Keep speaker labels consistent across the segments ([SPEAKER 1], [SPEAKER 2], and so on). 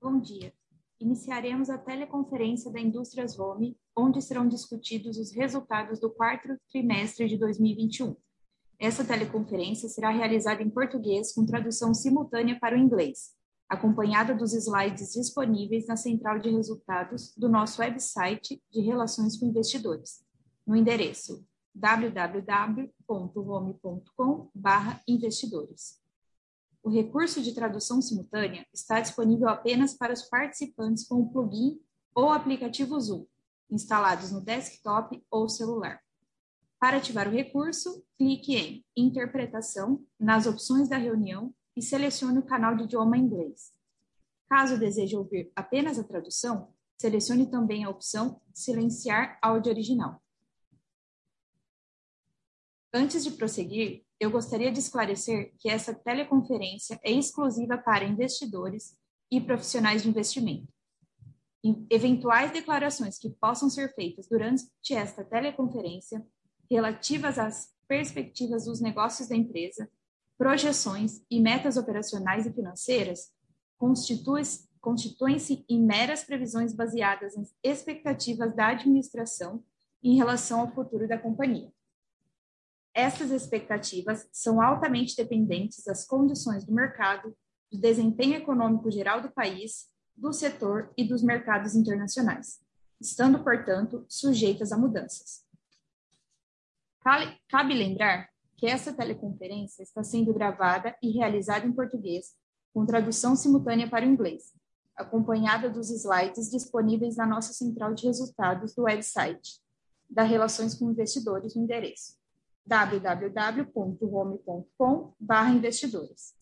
[SPEAKER 1] Bom dia. Iniciaremos a teleconferência da Indústrias Home, onde serão discutidos os resultados do quarto trimestre de 2021. Essa teleconferência será realizada em português com tradução simultânea para o inglês, acompanhada dos slides disponíveis na central de resultados do nosso website de relações com investidores, no endereço www.home.com/investidores. O recurso de tradução simultânea está disponível apenas para os participantes com o plugin ou aplicativo Zoom, instalados no desktop ou celular. Para ativar o recurso, clique em Interpretação nas opções da reunião e selecione o canal de idioma inglês. Caso deseje ouvir apenas a tradução, selecione também a opção Silenciar áudio original. Antes de prosseguir, eu gostaria de esclarecer que essa teleconferência é exclusiva para investidores e profissionais de investimento. Eventuais declarações que possam ser feitas durante esta teleconferência, relativas às perspectivas dos negócios da empresa, projeções e metas operacionais e financeiras, constituem-se em meras previsões baseadas em expectativas da administração em relação ao futuro da companhia essas expectativas são altamente dependentes das condições do mercado, do desempenho econômico geral do país, do setor e dos mercados internacionais, estando, portanto, sujeitas a mudanças. Cabe lembrar que essa teleconferência está sendo gravada e realizada em português, com tradução simultânea para o inglês, acompanhada dos slides disponíveis na nossa central de resultados do website da Relações com Investidores no endereço www.home.com/investidores.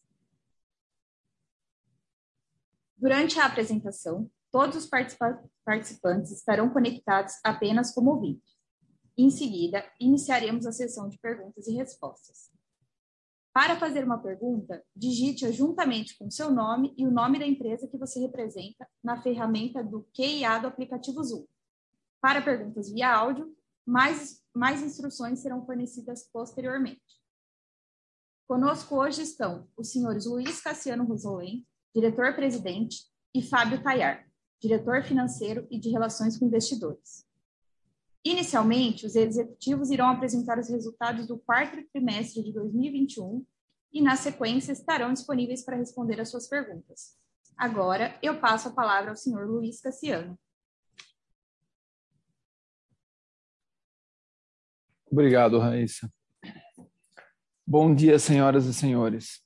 [SPEAKER 1] Durante a apresentação, todos os participantes estarão conectados apenas como ouvintes. Em seguida, iniciaremos a sessão de perguntas e respostas. Para fazer uma pergunta, digite-a juntamente com seu nome e o nome da empresa que você representa na ferramenta do QIA do aplicativo Zoom. Para perguntas via áudio, mais, mais instruções serão fornecidas posteriormente. Conosco hoje estão os senhores Luiz Cassiano Rosolém, diretor-presidente, e Fábio Tayar, diretor financeiro e de relações com investidores. Inicialmente, os executivos irão apresentar os resultados do quarto trimestre de 2021 e, na sequência, estarão disponíveis para responder às suas perguntas. Agora, eu passo a palavra ao senhor Luiz Cassiano.
[SPEAKER 2] Obrigado, Raíssa. Bom dia, senhoras e senhores.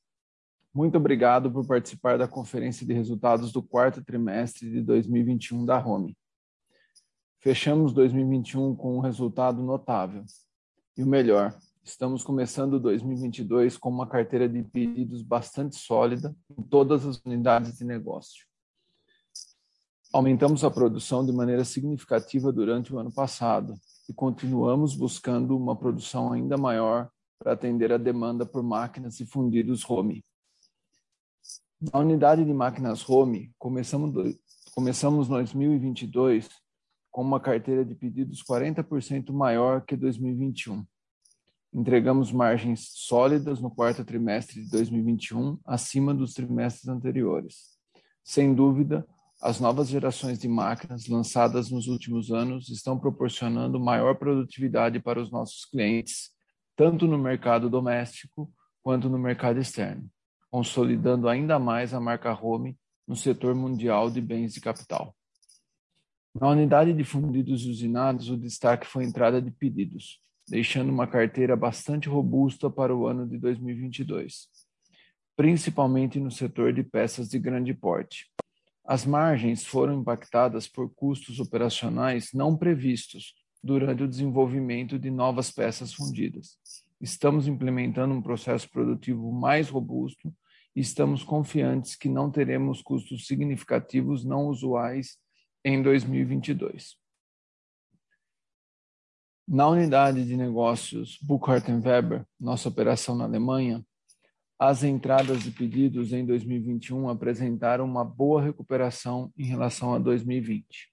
[SPEAKER 2] Muito obrigado por participar da conferência de resultados do quarto trimestre de 2021 da Home. Fechamos 2021 com um resultado notável. E o melhor, estamos começando 2022 com uma carteira de pedidos bastante sólida em todas as unidades de negócio. Aumentamos a produção de maneira significativa durante o ano passado, e continuamos buscando uma produção ainda maior para atender a demanda por máquinas e fundidos home. Na unidade de máquinas home, começamos, começamos 2022 com uma carteira de pedidos 40% maior que 2021. Entregamos margens sólidas no quarto trimestre de 2021, acima dos trimestres anteriores. Sem dúvida, as novas gerações de máquinas lançadas nos últimos anos estão proporcionando maior produtividade para os nossos clientes, tanto no mercado doméstico quanto no mercado externo, consolidando ainda mais a marca Home no setor mundial de bens de capital. Na unidade de fundidos usinados, o destaque foi a entrada de pedidos, deixando uma carteira bastante robusta para o ano de 2022, principalmente no setor de peças de grande porte, as margens foram impactadas por custos operacionais não previstos durante o desenvolvimento de novas peças fundidas. Estamos implementando um processo produtivo mais robusto e estamos confiantes que não teremos custos significativos não usuais em 2022. Na unidade de negócios Burkhardt Weber, nossa operação na Alemanha, as entradas de pedidos em 2021 apresentaram uma boa recuperação em relação a 2020.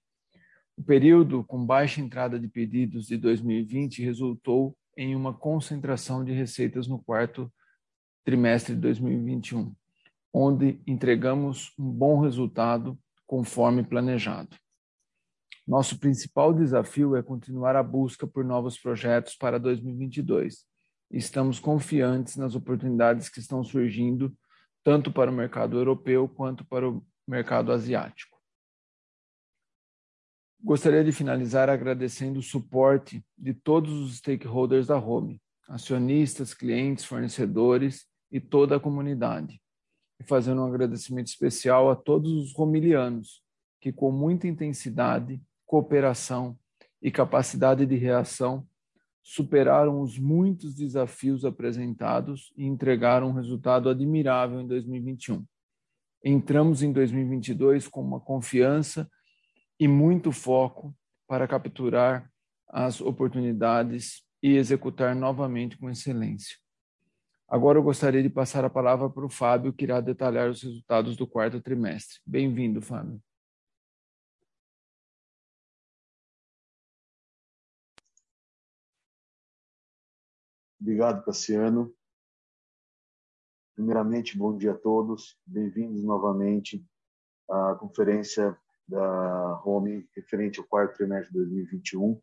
[SPEAKER 2] O período com baixa entrada de pedidos de 2020 resultou em uma concentração de receitas no quarto trimestre de 2021, onde entregamos um bom resultado conforme planejado. Nosso principal desafio é continuar a busca por novos projetos para 2022. Estamos confiantes nas oportunidades que estão surgindo, tanto para o mercado europeu quanto para o mercado asiático. Gostaria de finalizar agradecendo o suporte de todos os stakeholders da Home, acionistas, clientes, fornecedores e toda a comunidade. E fazendo um agradecimento especial a todos os romilianos que, com muita intensidade, cooperação e capacidade de reação superaram os muitos desafios apresentados e entregaram um resultado admirável em 2021. Entramos em 2022 com uma confiança e muito foco para capturar as oportunidades e executar novamente com excelência. Agora eu gostaria de passar a palavra para o Fábio, que irá detalhar os resultados do quarto trimestre. Bem-vindo, Fábio.
[SPEAKER 3] Obrigado, Cassiano. Primeiramente, bom dia a todos. Bem-vindos novamente à conferência da Home referente ao quarto trimestre de 2021.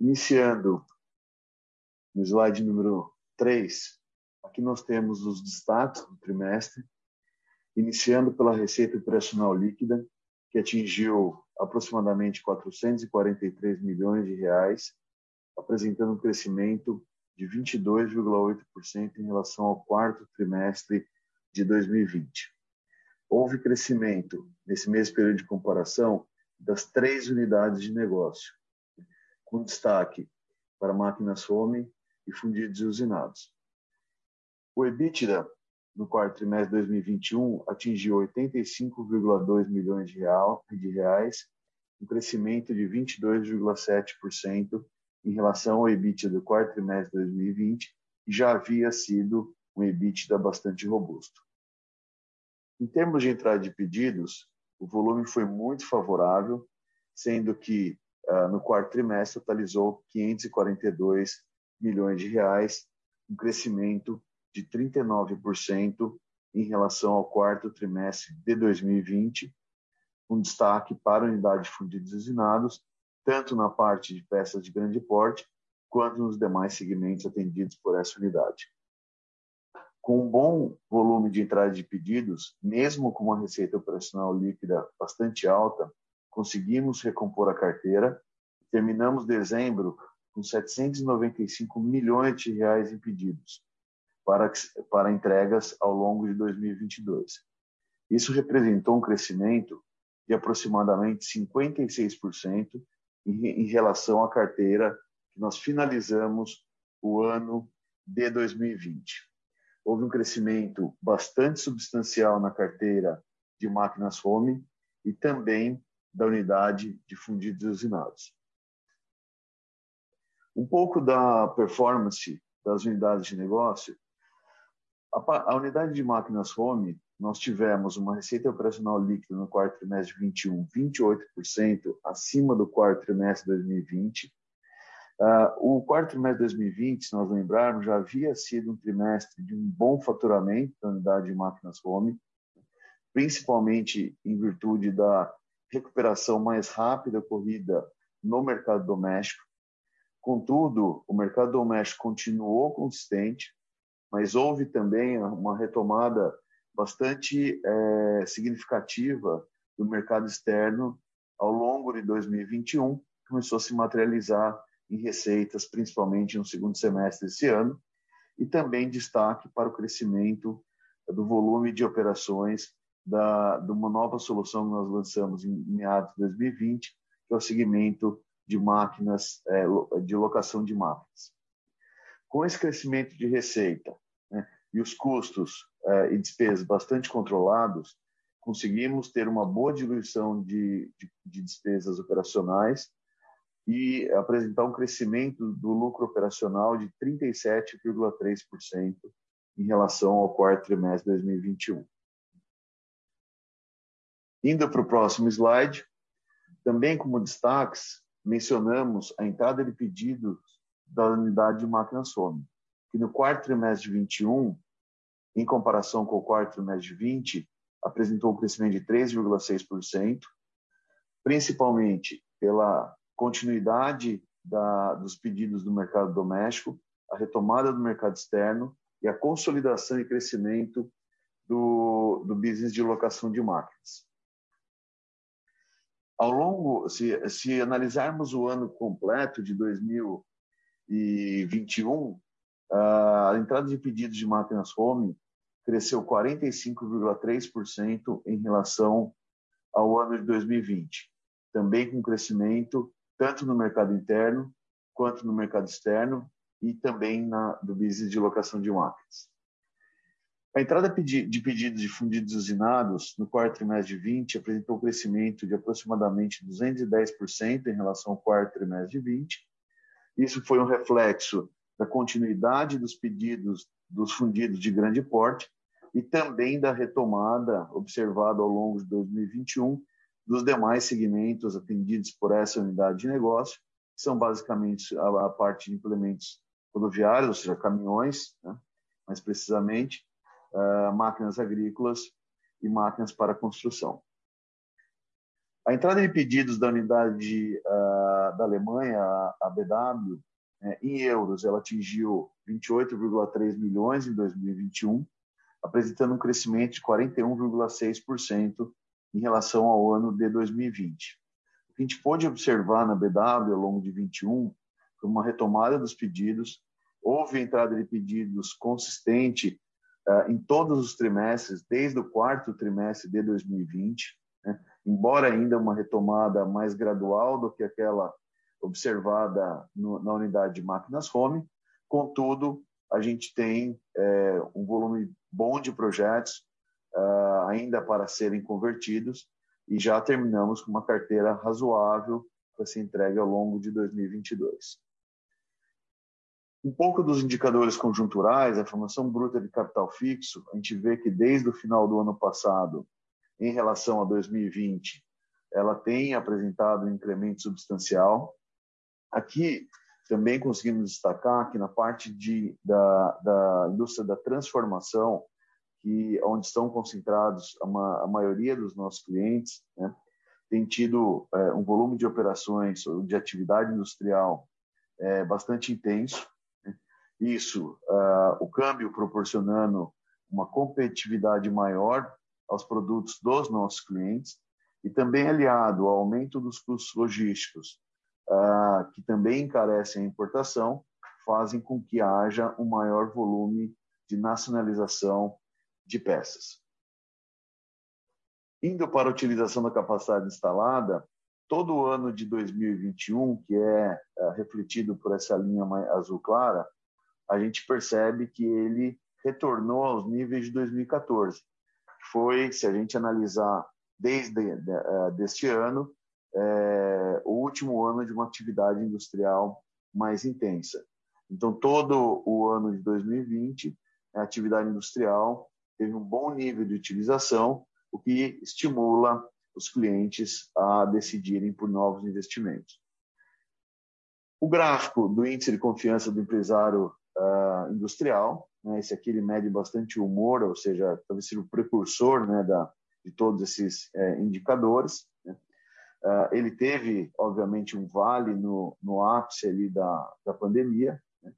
[SPEAKER 3] Iniciando no slide número 3, aqui nós temos os destaques do trimestre, iniciando pela receita operacional líquida, que atingiu aproximadamente 443 milhões de reais, apresentando um crescimento de 22,8% em relação ao quarto trimestre de 2020. Houve crescimento nesse mesmo período de comparação das três unidades de negócio, com destaque para máquinas home e fundidos e usinados. O EBITDA no quarto trimestre de 2021 atingiu 85,2 milhões de reais, um crescimento de 22,7% em relação ao EBITDA do quarto trimestre de 2020, que já havia sido um EBITDA bastante robusto. Em termos de entrada de pedidos, o volume foi muito favorável, sendo que uh, no quarto trimestre totalizou 542 milhões de reais, um crescimento de 39% em relação ao quarto trimestre de 2020, um destaque para a unidade de fundidos usinados tanto na parte de peças de grande porte, quanto nos demais segmentos atendidos por essa unidade. Com um bom volume de entrada de pedidos, mesmo com uma receita operacional líquida bastante alta, conseguimos recompor a carteira. Terminamos dezembro com 795 milhões de reais em pedidos para, para entregas ao longo de 2022. Isso representou um crescimento de aproximadamente 56% em, relação à carteira que nós finalizamos o ano de 2020. Houve um crescimento bastante substancial na carteira de máquinas home e também da unidade de fundidos usinados. Um pouco da performance das unidades de negócio. A, a unidade de máquinas home nós tivemos uma receita operacional líquida no quarto trimestre de 21, 28% acima do quarto trimestre de 2020. Uh, ah, o quarto trimestre de 2020, se nós lembrarmos, já havia sido um trimestre de um bom faturamento da unidade de máquinas home, principalmente em virtude da recuperação mais rápida ocorrida no mercado doméstico. Contudo, o mercado doméstico continuou consistente, mas houve também uma retomada bastante é, significativa do mercado externo ao longo de 2021, começou a se materializar em receitas, principalmente no segundo semestre desse ano, e também destaque para o crescimento do volume de operações da, de uma nova solução que nós lançamos em meados de 2020, que é o segmento de máquinas, é, de locação de máquinas. Com esse crescimento de receita e os custos uh, e despesas bastante controlados, conseguimos ter uma boa diluição de, de, de despesas operacionais e apresentar um crescimento do lucro operacional de 37,3% em relação ao quarto trimestre de 2021. Indo para o próximo slide, também como destaques, mencionamos a entrada de pedidos da unidade de máquina Sony, que no quarto trimestre de 21 em comparação com o quarto trimestre de 20, apresentou um crescimento de 3,6%, principalmente pela continuidade da, dos pedidos do mercado doméstico, a retomada do mercado externo e a consolidação e crescimento do, do business de locação de máquinas. Ao longo, se, se analisarmos o ano completo de 2021, a entrada de pedidos de máquinas home cresceu 45,3% em relação ao ano de 2020, também com crescimento tanto no mercado interno quanto no mercado externo e também na, do business de locação de máquinas. A entrada de pedidos de fundidos usinados no quarto trimestre de 20 apresentou um crescimento de aproximadamente 210% em relação ao quarto trimestre de 20. Isso foi um reflexo da continuidade dos pedidos dos fundidos de grande porte e também da retomada observada ao longo de 2021 dos demais segmentos atendidos por essa unidade de negócio, que são basicamente a, parte de implementos rodoviários, ou seja, caminhões, né? mais precisamente, uh, máquinas agrícolas e máquinas para construção. A entrada de pedidos da unidade uh, da Alemanha, a BW, né, em euros, ela atingiu 28,3 milhões em 2021, apresentando um crescimento de 41,6% em relação ao ano de 2020. O que a gente pôde observar na BW ao longo de 21 foi uma retomada dos pedidos, houve entrada de pedidos consistente uh, em todos os trimestres, desde o quarto trimestre de 2020, né? embora ainda uma retomada mais gradual do que aquela observada no, na unidade de máquinas home, contudo, a gente tem é, um volume bom de projetos uh, ainda para serem convertidos e já terminamos com uma carteira razoável para ser entregue ao longo de 2022. Um pouco dos indicadores conjunturais, a formação bruta de capital fixo, a gente vê que desde o final do ano passado, em relação a 2020, ela tem apresentado um incremento substancial. Aqui também conseguimos destacar que na parte de, da, da indústria da transformação, que onde estão concentrados a, ma, a maioria dos nossos clientes, né, tem tido é, um volume de operações de atividade industrial é, bastante intenso isso, uh, o câmbio proporcionando uma competitividade maior aos produtos dos nossos clientes e também aliado ao aumento dos custos logísticos, uh, que também encarecem a importação, fazem com que haja um maior volume de nacionalização de peças. Indo para a utilização da capacidade instalada, todo o ano de 2021, que é, é refletido por essa linha azul clara, a gente percebe que ele retornou aos níveis de 2014. Foi, se a gente analisar desde de, uh, deste ano, é, o último ano de uma atividade industrial mais intensa. Então, todo o ano de 2020, a atividade industrial teve um bom nível de utilização, o que estimula os clientes a decidirem por novos investimentos. O gráfico do índice de confiança do empresário uh, industrial. Né? Esse aqui ele mede bastante humor, ou seja, talvez seja o precursor né, da, de todos esses é, indicadores. Uh, ele teve, obviamente, um vale no, no ápice ali da, da pandemia, né?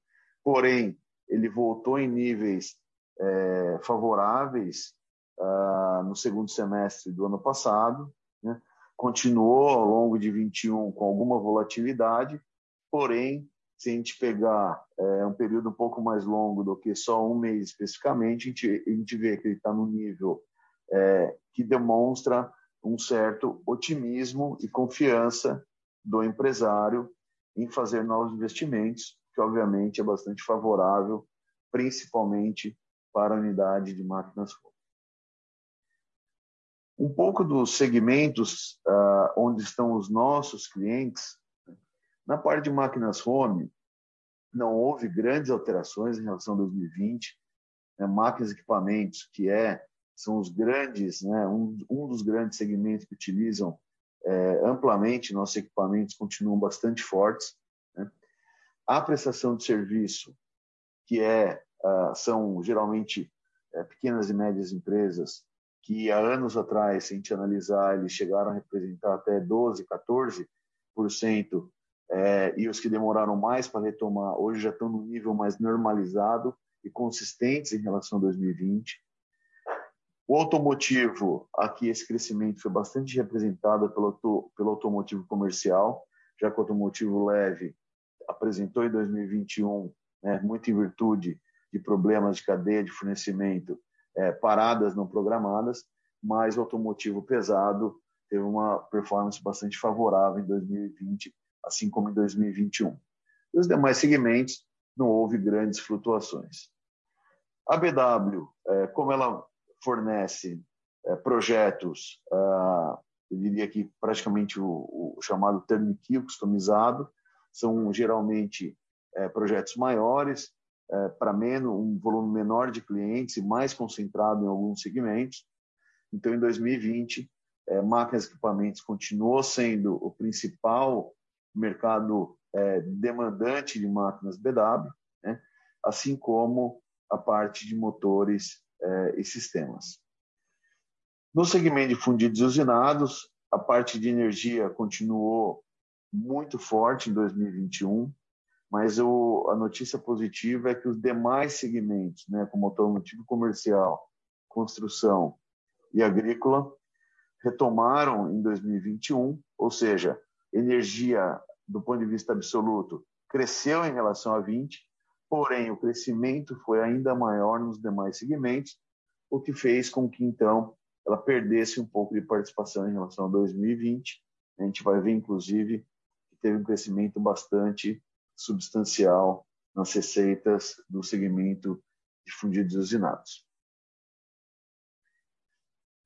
[SPEAKER 3] porém, ele voltou em níveis é, favoráveis uh, no segundo semestre do ano passado, né? continuou ao longo de 21 com alguma volatilidade, porém se a gente pegar é, um período um pouco mais longo do que só um mês especificamente, a gente, a gente vê que ele está no nível é, que demonstra um certo otimismo e confiança do empresário em fazer novos investimentos, que obviamente é bastante favorável, principalmente para a unidade de máquinas Um pouco dos segmentos uh, onde estão os nossos clientes na parte de máquinas home, não houve grandes alterações em relação a 2020. Né? Máquinas e equipamentos, que é, são os grandes, né? um, um dos grandes segmentos que utilizam é, amplamente nossos equipamentos, continuam bastante fortes. Né? A prestação de serviço, que é, uh, são geralmente é, pequenas e médias empresas, que há anos atrás, se a gente analisar, eles chegaram a representar até 12, 14%, é, e os que demoraram mais para retomar, hoje já estão no nível mais normalizado e consistentes em relação a 2020. O automotivo, aqui esse crescimento foi bastante representado pelo, pelo automotivo comercial, já que o automotivo leve apresentou em 2021, né, muito em virtude de problemas de cadeia de fornecimento, é, paradas não programadas, mas o automotivo pesado teve uma performance bastante favorável em 2020, assim como em 2021. E os demais segmentos não houve grandes flutuações. A BW, é, como ela fornece é, projetos, ah, eu diria que praticamente o, o chamado turnkey customizado, são geralmente é, projetos maiores, é, para menos um volume menor de clientes e mais concentrado em alguns segmentos. Então, em 2020, é, máquinas e equipamentos continuou sendo o principal mercado demandante de máquinas BW, né? assim como a parte de motores é, e sistemas. No segmento de fundidos e usinados, a parte de energia continuou muito forte em 2021, mas o, a notícia positiva é que os demais segmentos, né, como automotivo comercial, construção e agrícola, retomaram em 2021, ou seja, energia do ponto de vista absoluto cresceu em relação a 20, porém o crescimento foi ainda maior nos demais segmentos, o que fez com que então ela perdesse um pouco de participação em relação a 2020. A gente vai ver inclusive que teve um crescimento bastante substancial nas receitas do segmento de fundidos usinados.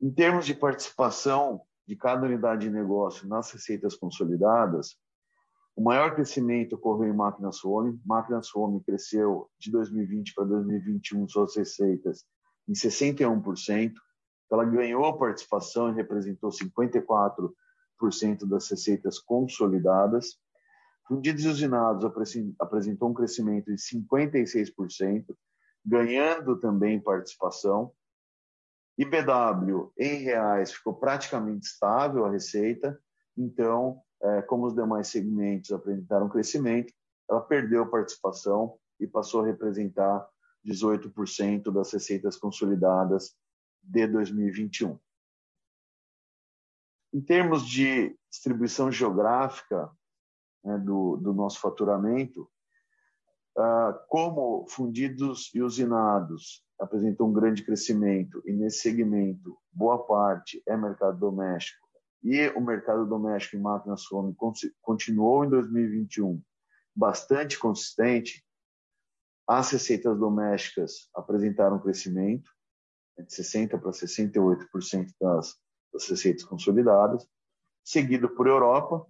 [SPEAKER 3] Em termos de participação de cada unidade de negócio nas receitas consolidadas, o maior crescimento ocorreu em máquinas home. Máquinas home cresceu de 2020 para 2021 suas receitas em 61%. Ela ganhou participação e representou 54% das receitas consolidadas. Fundidos e usinados apresentou um crescimento de 56%, ganhando também participação. IBW, em reais, ficou praticamente estável a receita, então como os demais segmentos apresentaram crescimento, ela perdeu participação e passou a representar 18% das receitas consolidadas de 2021. Em termos de distribuição geográfica né, do, do, nosso faturamento, uh, como fundidos e usinados apresentam um grande crescimento e nesse segmento boa parte é mercado doméstico e o mercado doméstico em máquinas home continuou em 2021 bastante consistente, as receitas domésticas apresentaram crescimento de 60% para 68% das, das receitas consolidadas, seguido por Europa.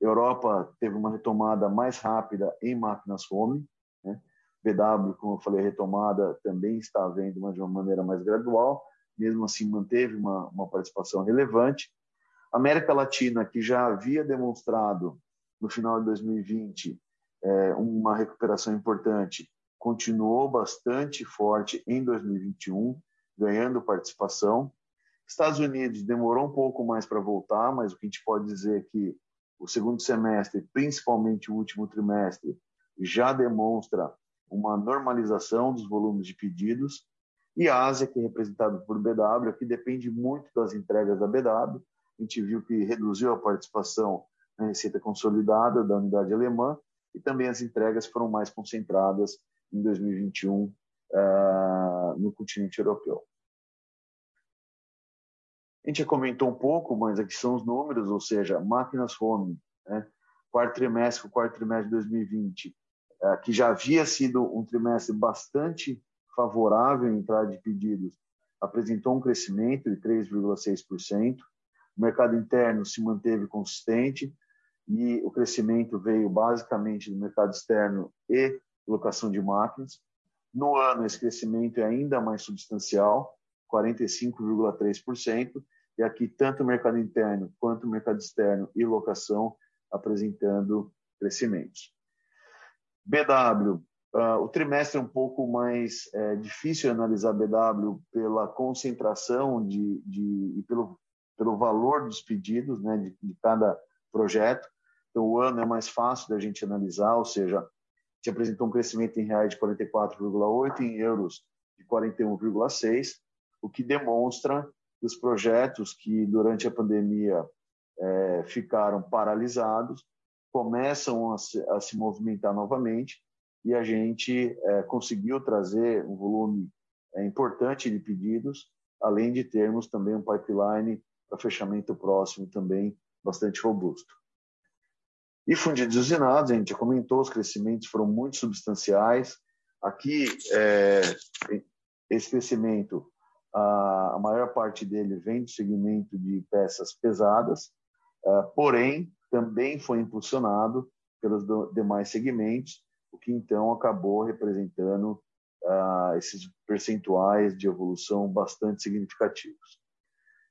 [SPEAKER 3] Europa teve uma retomada mais rápida em máquinas home. Né? BW, como eu falei, retomada também está havendo, mas de uma maneira mais gradual. Mesmo assim, manteve uma, uma participação relevante. América Latina, que já havia demonstrado no final de 2020 é, uma recuperação importante, continuou bastante forte em 2021, ganhando participação. Estados Unidos demorou um pouco mais para voltar, mas o que a gente pode dizer é que o segundo semestre, principalmente o último trimestre, já demonstra uma normalização dos volumes de pedidos. E a Ásia, que é representada por BW, que depende muito das entregas da BW, a gente viu que reduziu a participação na receita consolidada da unidade alemã e também as entregas foram mais concentradas em 2021 uh, ah, no continente europeu. A gente já comentou um pouco, mas aqui são os números, ou seja, máquinas home, né? quarto trimestre, quarto trimestre de 2020, uh, que já havia sido um trimestre bastante favorável em entrada de pedidos, apresentou um crescimento de 3,6%. O mercado interno se manteve consistente e o crescimento veio basicamente do mercado externo e locação de máquinas. No ano, esse crescimento é ainda mais substancial, 45,3%, e aqui tanto o mercado interno quanto o mercado externo e locação apresentando crescimentos. BW Uh, o trimestre é um pouco mais é, difícil analisar BW pela concentração de, de, e pelo, pelo valor dos pedidos né, de, de cada projeto. Então, o ano é mais fácil da gente analisar, ou seja, se apresentou um crescimento em reais de 44,8, em euros de 41,6, o que demonstra que os projetos que durante a pandemia é, ficaram paralisados começam a se, a se movimentar novamente e a gente é, conseguiu trazer um volume é, importante de pedidos, além de termos também um pipeline para fechamento próximo também bastante robusto. E fundidos usinados, a gente já comentou, os crescimentos foram muito substanciais. Aqui, é, esse crescimento, a, a, maior parte dele vem do segmento de peças pesadas, é, porém, também foi impulsionado pelos do, demais segmentos, o que então acabou representando uh, esses percentuais de evolução bastante significativos.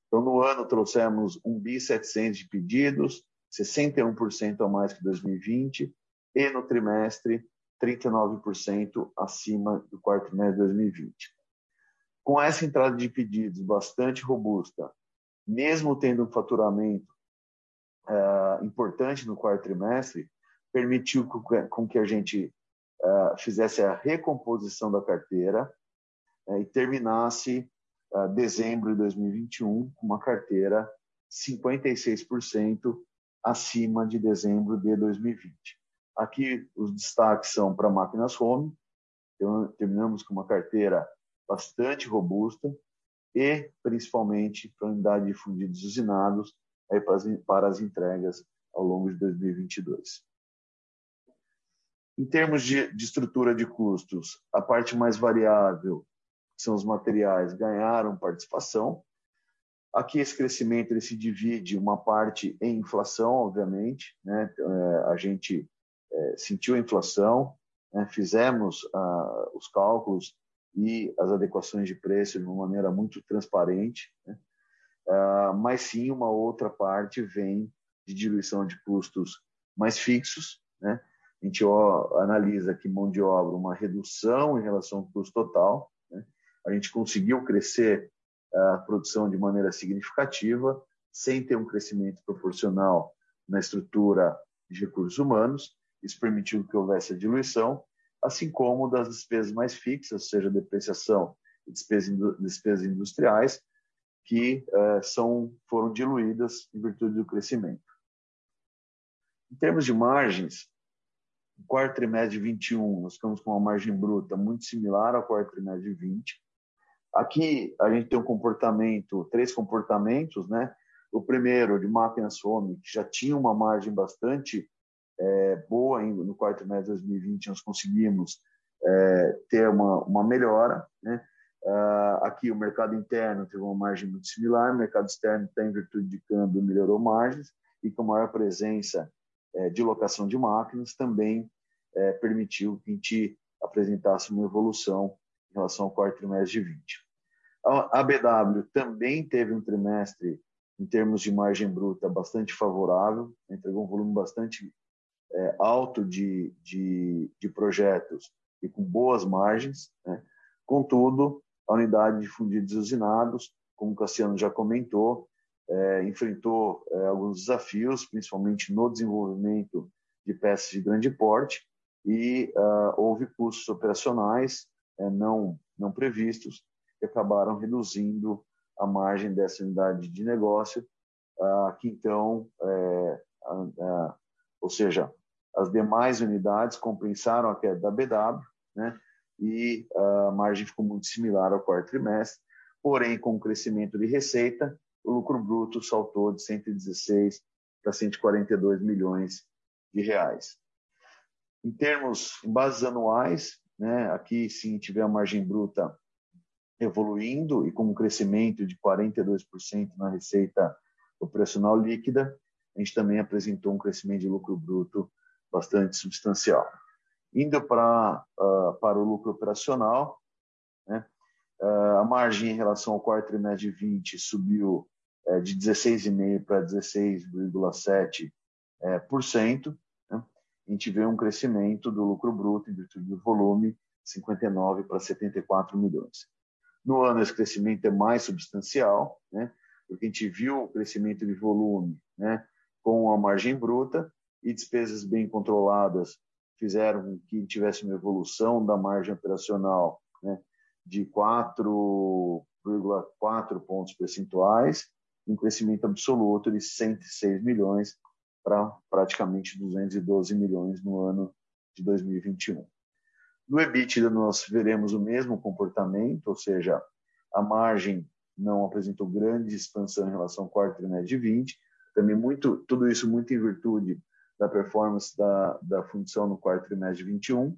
[SPEAKER 3] Então, no ano, trouxemos 1 bi 700 de pedidos, 61% a mais que 2020, e no trimestre, 39% acima do quarto trimestre de 2020. Com essa entrada de pedidos bastante robusta, mesmo tendo um faturamento uh, importante no quarto trimestre, permitiu com que a gente uh, fizesse a recomposição da carteira uh, e terminasse dezembro de 2021 com uma carteira 56% acima de dezembro de 2020. Aqui os destaques são para máquinas home, então, terminamos com uma carteira bastante robusta e principalmente para unidade de fundidos usinados aí para, as, para as entregas ao longo de 2022. Em termos de, de estrutura de custos, a parte mais variável, que são os materiais, ganharam participação. Aqui esse crescimento ele se divide uma parte em inflação, obviamente, né? É, a gente é, sentiu a inflação, né? fizemos ah, os cálculos e as adequações de preço de uma maneira muito transparente, né? ah, mas sim uma outra parte vem de diluição de custos mais fixos, né? a gente analisa aqui mão de obra uma redução em relação ao custo total. A gente conseguiu crescer a produção de maneira significativa, sem ter um crescimento proporcional na estrutura de recursos humanos. Isso permitiu que houvesse a diluição, assim como das despesas mais fixas, seja depreciação e despesas industriais, que uh, são, foram diluídas em virtude do crescimento. Em termos de margens, no quarto trimestre de 21, nós ficamos com uma margem bruta muito similar ao quarto trimestre de 20. Aqui a gente tem um comportamento, três comportamentos, né? O primeiro de máquinas home, que já tinha uma margem bastante é, boa no quarto trimestre de 2020, nós conseguimos é, ter uma, uma melhora, né? Uh, aqui o mercado interno teve uma margem muito similar, o mercado externo tem virtude de câmbio melhorou margens e com maior presença é, de locação de máquinas também é, permitiu que a gente apresentasse uma evolução em relação ao quarto trimestre de 20. A BW também teve um trimestre, em termos de margem bruta, bastante favorável, entregou um volume bastante é, alto de, de, de, projetos e com boas margens. Né? Contudo, a unidade de fundidos usinados, como o Cassiano já comentou, é, enfrentou é, alguns desafios, principalmente no desenvolvimento de peças de grande porte, e uh, houve custos operacionais é, não, não previstos que acabaram reduzindo a margem dessa unidade de negócio, uh, que então, é, ou seja, as demais unidades compensaram a queda da BW, né? e a margem ficou muito similar ao quarto trimestre, porém, com o crescimento de receita, o lucro bruto saltou de 116 para 142 milhões de reais. Em termos, em bases anuais, né, aqui sim tiver a margem bruta evoluindo e com um crescimento de 42% na receita operacional líquida, a gente também apresentou um crescimento de lucro bruto bastante substancial. Indo para, uh, para o lucro operacional, né, uh, a margem em relação ao quarto trimestre de 20 subiu é, de 16,5% para 16,7%, é, por cento, né? a gente vê um crescimento do lucro bruto em virtude do volume, 59 para 74 milhões. No ano, esse crescimento é mais substancial, né? porque a gente viu o crescimento de volume né? com a margem bruta e despesas bem controladas fizeram que tivesse uma evolução da margem operacional né? de 4,4 pontos percentuais, um crescimento absoluto de 106 milhões para praticamente 212 milhões no ano de 2021. No EBITDA, nós veremos o mesmo comportamento, ou seja, a margem não apresentou grande expansão em relação ao quarto trimestre de 20, também muito, tudo isso muito em virtude da performance da, da função no quarto trimestre de 21,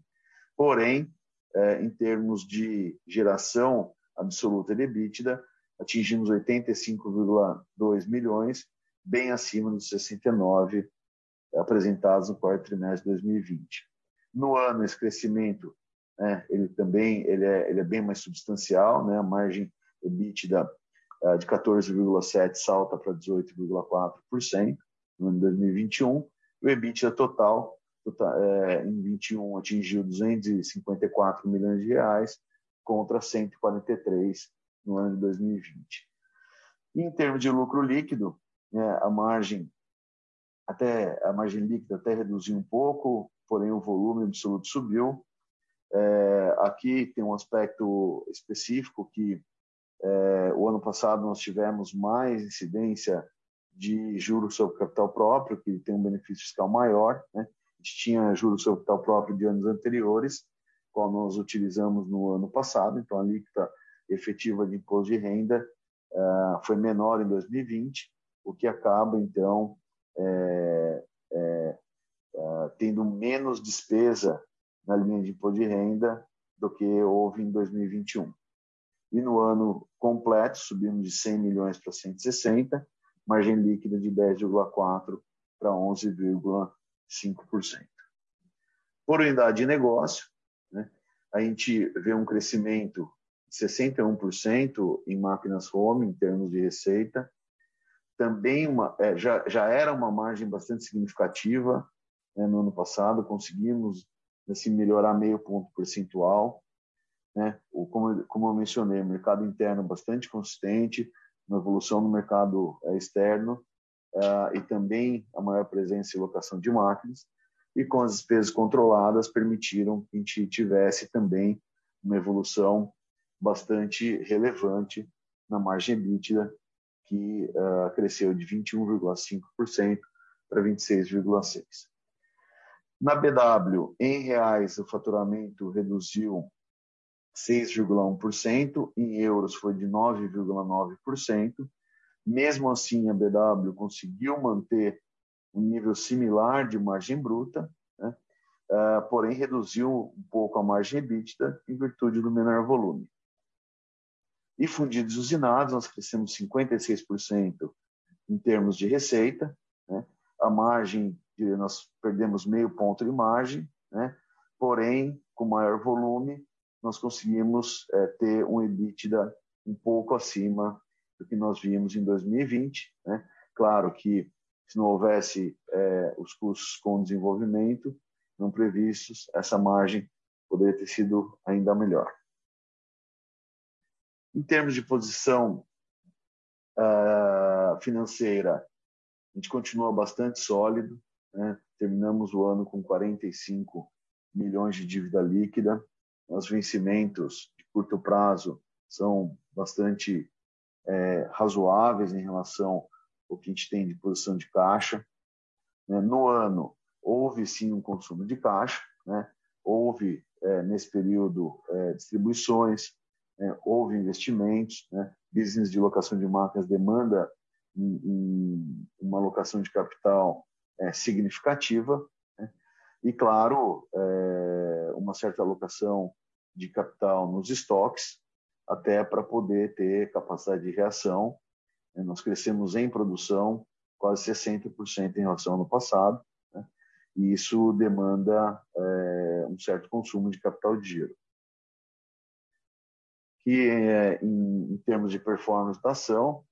[SPEAKER 3] porém, é, em termos de geração absoluta de EBITDA, atingimos 85,2 milhões, bem acima dos 69 apresentados no quarto trimestre de 2020. No ano, esse crescimento, né, ele também ele é, ele é bem mais substancial, né, a margem EBITDA uh, de 14,7 salta para 18,4% no ano de 2021, e o EBITDA total, é, em 21 atingiu 254 milhões de reais contra 143 no ano de 2020. E em termos de lucro líquido, né, a margem até a margem líquida até reduziu um pouco, porém o volume absoluto subiu. É, aqui tem um aspecto específico que é, o ano passado nós tivemos mais incidência de juros sobre capital próprio, que tem um benefício fiscal maior. Né? A gente tinha juros sobre capital próprio de anos anteriores, qual nós utilizamos no ano passado, então a alíquota efetiva de imposto de renda uh, foi menor em 2020, o que acaba, então, é, é, é, tendo menos despesa na linha de imposto de renda do que houve em 2021. E no ano completo, subimos de 100 milhões para 160, margem líquida de 10,4% para 11,5%. Por unidade de negócio, né, a gente vê um crescimento 61% em máquinas home em termos de receita. Também uma, é, já, já era uma margem bastante significativa né, no ano passado, conseguimos assim, melhorar meio ponto percentual. Né? Como, como eu mencionei, mercado interno bastante consistente, uma evolução no mercado é, externo é, e também a maior presença e locação de máquinas. E com as despesas controladas, permitiram que a gente tivesse também uma evolução bastante relevante na margem líquida, que uh, cresceu de 21,5% para 26,6%. Na BW, em reais, o faturamento reduziu 6,1%, em euros foi de 9,9%. Mesmo assim, a BW conseguiu manter um nível similar de margem bruta, né? uh, porém reduziu um pouco a margem EBITDA em virtude do menor volume. E fundidos usinados, nós crescemos 56% em termos de receita. Né? A margem, nós perdemos meio ponto de margem, né? porém, com maior volume, nós conseguimos é, ter um EBITDA um pouco acima do que nós vimos em 2020. Né? Claro que se não houvesse é, os custos com desenvolvimento não previstos, essa margem poderia ter sido ainda melhor. Em termos de posição uh, financeira, a gente continua bastante sólido. Né? Terminamos o ano com 45 milhões de dívida líquida. Os vencimentos de curto prazo são bastante é, razoáveis em relação ao que a gente tem de posição de caixa. Né? No ano, houve sim um consumo de caixa, né? houve é, nesse período é, distribuições, é, houve investimentos, né? business de locação de máquinas demanda em, em uma alocação de capital é, significativa, né? e, claro, é, uma certa alocação de capital nos estoques, até para poder ter capacidade de reação. Né? Nós crescemos em produção quase 60% em relação ao ano passado, né? e isso demanda é, um certo consumo de capital de giro que é, em, em, termos de performance da ação,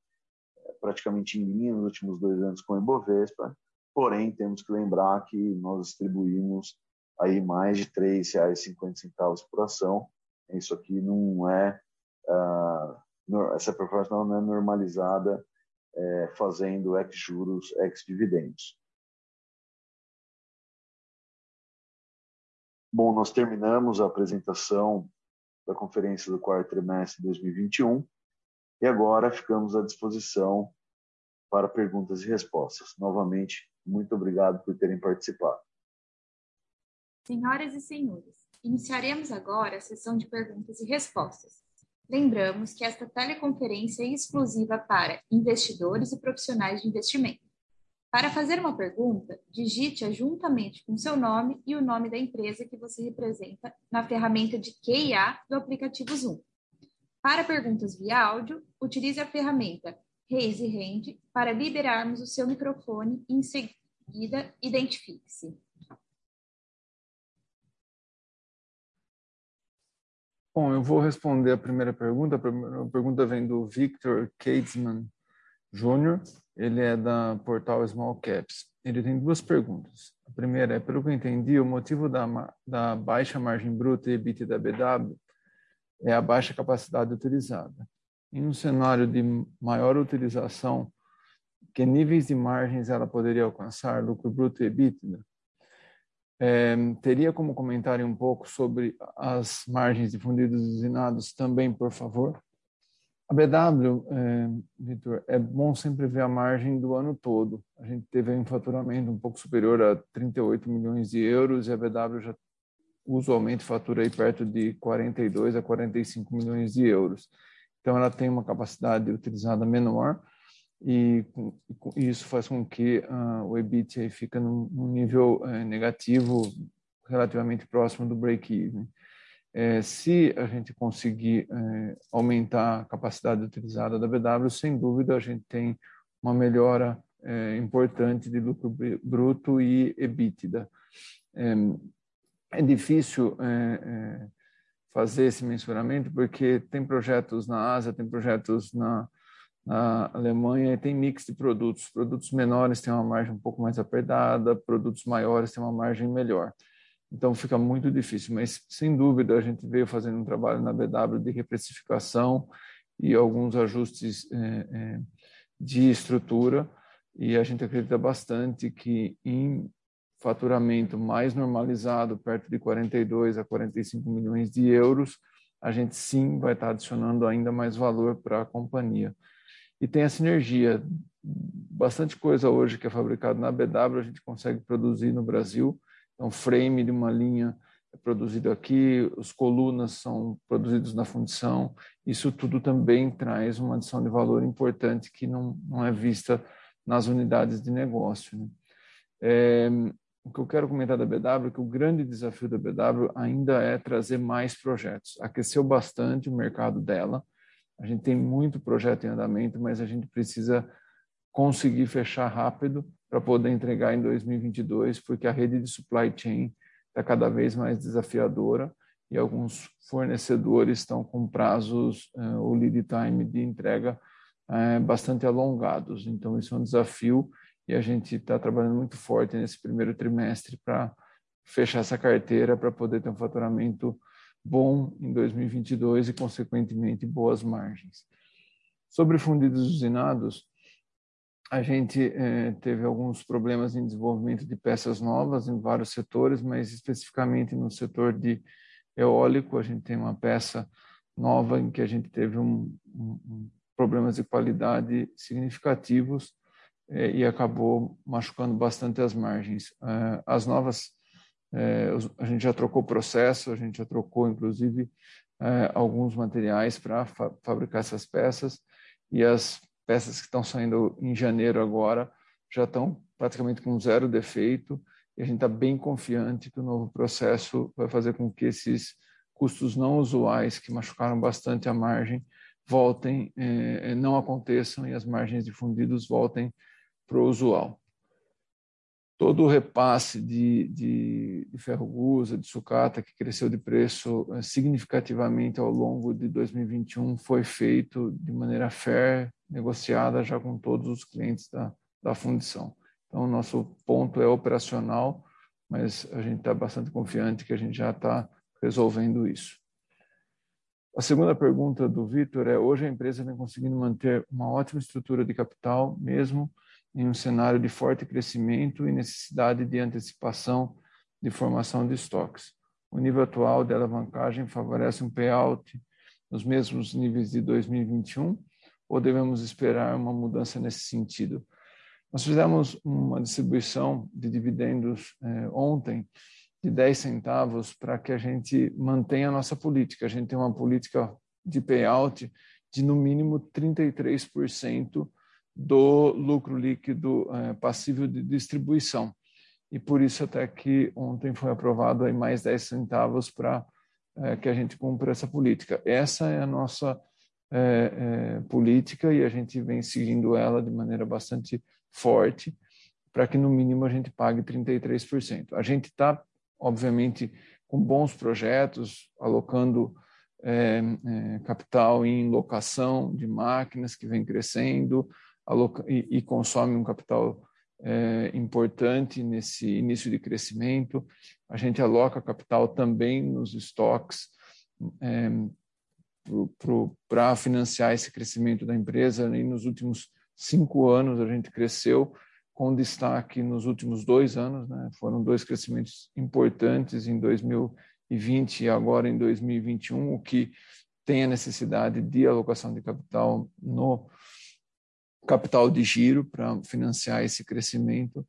[SPEAKER 3] é praticamente em linha nos últimos dois anos com o Ibovespa, porém temos que lembrar que nós distribuímos aí mais de R$ 3,50 por ação. Isso aqui não é uh, essa performance não é normalizada é, fazendo ex juros, ex dividendos. Bom, nós terminamos a apresentação da conferência do quarto trimestre de 2021 e agora ficamos à disposição para perguntas e respostas. Novamente, muito obrigado por terem participado.
[SPEAKER 1] Senhoras e senhores, iniciaremos agora a sessão de perguntas e respostas. Lembramos que esta teleconferência é exclusiva para investidores e profissionais de investimento. Para fazer uma pergunta, digite-a juntamente com seu nome e o nome da empresa que você representa na ferramenta de QIA do aplicativo Zoom. Para perguntas via áudio, utilize a ferramenta Raise Hand para liberarmos o seu microfone e em seguida identifique-se.
[SPEAKER 2] Bom, eu vou responder a primeira pergunta. A primeira pergunta vem do Victor Katesman Jr., ele é da portal Small Caps. Ele tem duas perguntas. A primeira é, pelo que eu entendi, o motivo da, da baixa margem bruta e EBIT da BW é a baixa capacidade utilizada. Em um cenário de maior utilização, que níveis de margens ela poderia alcançar, lucro bruto e EBITDA? É, teria como comentário um pouco sobre as margens de fundidos usinados também, por favor? A BW, é, Vitor, é bom sempre ver a margem do ano todo. A gente teve um faturamento um pouco superior a 38 milhões de euros e a BW já usualmente fatura aí perto de 42 a 45 milhões de euros. Então, ela tem uma capacidade utilizada menor, e, e isso faz com que uh, o EBIT fica num, num nível uh, negativo relativamente próximo do break-even. É, se a gente conseguir é, aumentar a capacidade utilizada da BW, sem dúvida a gente tem uma melhora é, importante de lucro bruto e EBITDA. É, é difícil fazer esse mensuramento porque tem projetos na Ásia, tem projetos na, na Alemanha e tem mix de produtos. Produtos menores têm uma margem um pouco mais apertada, produtos maiores têm uma margem melhor. Então fica muito difícil, mas sem dúvida a gente veio fazendo um trabalho na BW de reprecificação e alguns ajustes é, é, de estrutura e a gente acredita bastante que em faturamento mais normalizado, perto de 42 a 45 milhões de euros, a gente sim vai estar adicionando ainda mais valor para a companhia e tem a sinergia. Bastante coisa hoje que é fabricado na BW a gente consegue produzir no Brasil. Então, frame de uma linha é produzido aqui, as colunas são produzidos na fundição. Isso tudo também traz uma adição de valor importante que não, não é vista nas unidades de negócio. Né? É, o que eu quero comentar da BW é que o grande desafio da BW ainda é trazer mais projetos. Aqueceu bastante o mercado dela, a gente tem muito projeto em andamento, mas a gente precisa conseguir fechar rápido para poder entregar em 2022, porque a rede de supply chain está cada vez mais desafiadora e alguns fornecedores estão com prazos, uh, o lead time de entrega uh, bastante alongados. Então, isso é um desafio e a gente está trabalhando muito forte nesse primeiro trimestre para fechar essa carteira para poder ter um faturamento bom em 2022 e, consequentemente, boas margens. Sobre fundidos usinados, a gente eh, teve alguns problemas em desenvolvimento de peças novas em vários setores, mas especificamente no setor de eólico, a gente tem uma peça nova em que a gente teve um, um, problemas de qualidade significativos e acabou machucando bastante as margens. Eh, as novas é, a gente já trocou processo, a gente já trocou, inclusive, é, alguns materiais para fa fabricar essas peças e as peças que estão saindo em janeiro agora já estão praticamente com zero defeito e a gente está bem confiante que o novo processo vai fazer com que esses custos não usuais que machucaram bastante a margem voltem, é, não aconteçam e as margens de fundidos voltem para o usual todo o repasse de, de, de de sucata, que cresceu de preço eh, significativamente ao longo de 2021, foi feito de maneira fair, negociada já com todos os clientes da, da fundição. Então, o nosso ponto é operacional, mas a gente está bastante confiante que a gente já está resolvendo isso. A segunda pergunta do Vitor é: hoje a empresa vem conseguindo manter uma ótima estrutura de capital, mesmo em um cenário de forte crescimento e necessidade de antecipação de formação de estoques. O nível atual de alavancagem favorece um payout nos mesmos níveis de 2021 ou devemos esperar uma mudança nesse sentido? Nós fizemos uma distribuição de dividendos eh, ontem de 10 centavos para que a gente mantenha a nossa política. A gente tem uma política de payout de no mínimo 33% do lucro líquido é, passível de distribuição. E por isso até que ontem foi aprovado aí mais 10 centavos para é, que a gente cumpra essa política. Essa é a nossa é, é, política e a gente vem seguindo ela de maneira bastante forte para que no mínimo a gente pague 33%. A gente está obviamente, com bons projetos, alocando é, é, capital em locação de máquinas que vem crescendo aloca, e, e, consome um capital é, importante nesse início de crescimento. A gente aloca capital também nos estoques para financiar esse crescimento da empresa. E nos últimos cinco anos a gente cresceu com destaque nos últimos dois anos, né? foram dois crescimentos importantes em 2020 e agora em 2021, o que tem a necessidade de alocação de capital no capital de giro para financiar esse crescimento,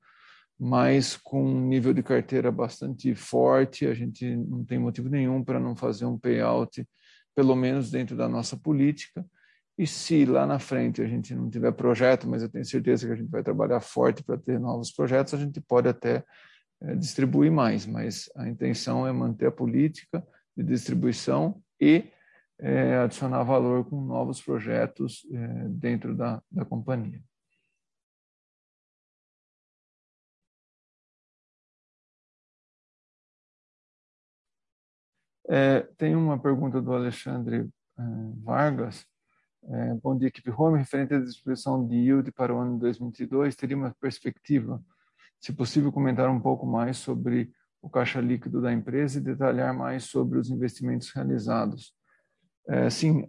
[SPEAKER 2] mas com um nível de carteira bastante forte, a gente não tem motivo nenhum para não fazer um payout, pelo menos dentro da nossa política, e se lá na frente a gente não tiver projeto, mas eu tenho certeza que a gente vai trabalhar forte para ter novos projetos, a gente pode até é, distribuir mais, mas a intenção é manter a política de distribuição e é, adicionar valor com novos projetos é, dentro da, da companhia. É, tem uma pergunta do Alexandre Vargas é, bom dia, equipe Home. Referente à distribuição de yield para o ano de 2022, teria uma perspectiva, se possível, comentar um pouco mais sobre o caixa líquido da empresa e detalhar mais sobre os investimentos realizados. É, sim,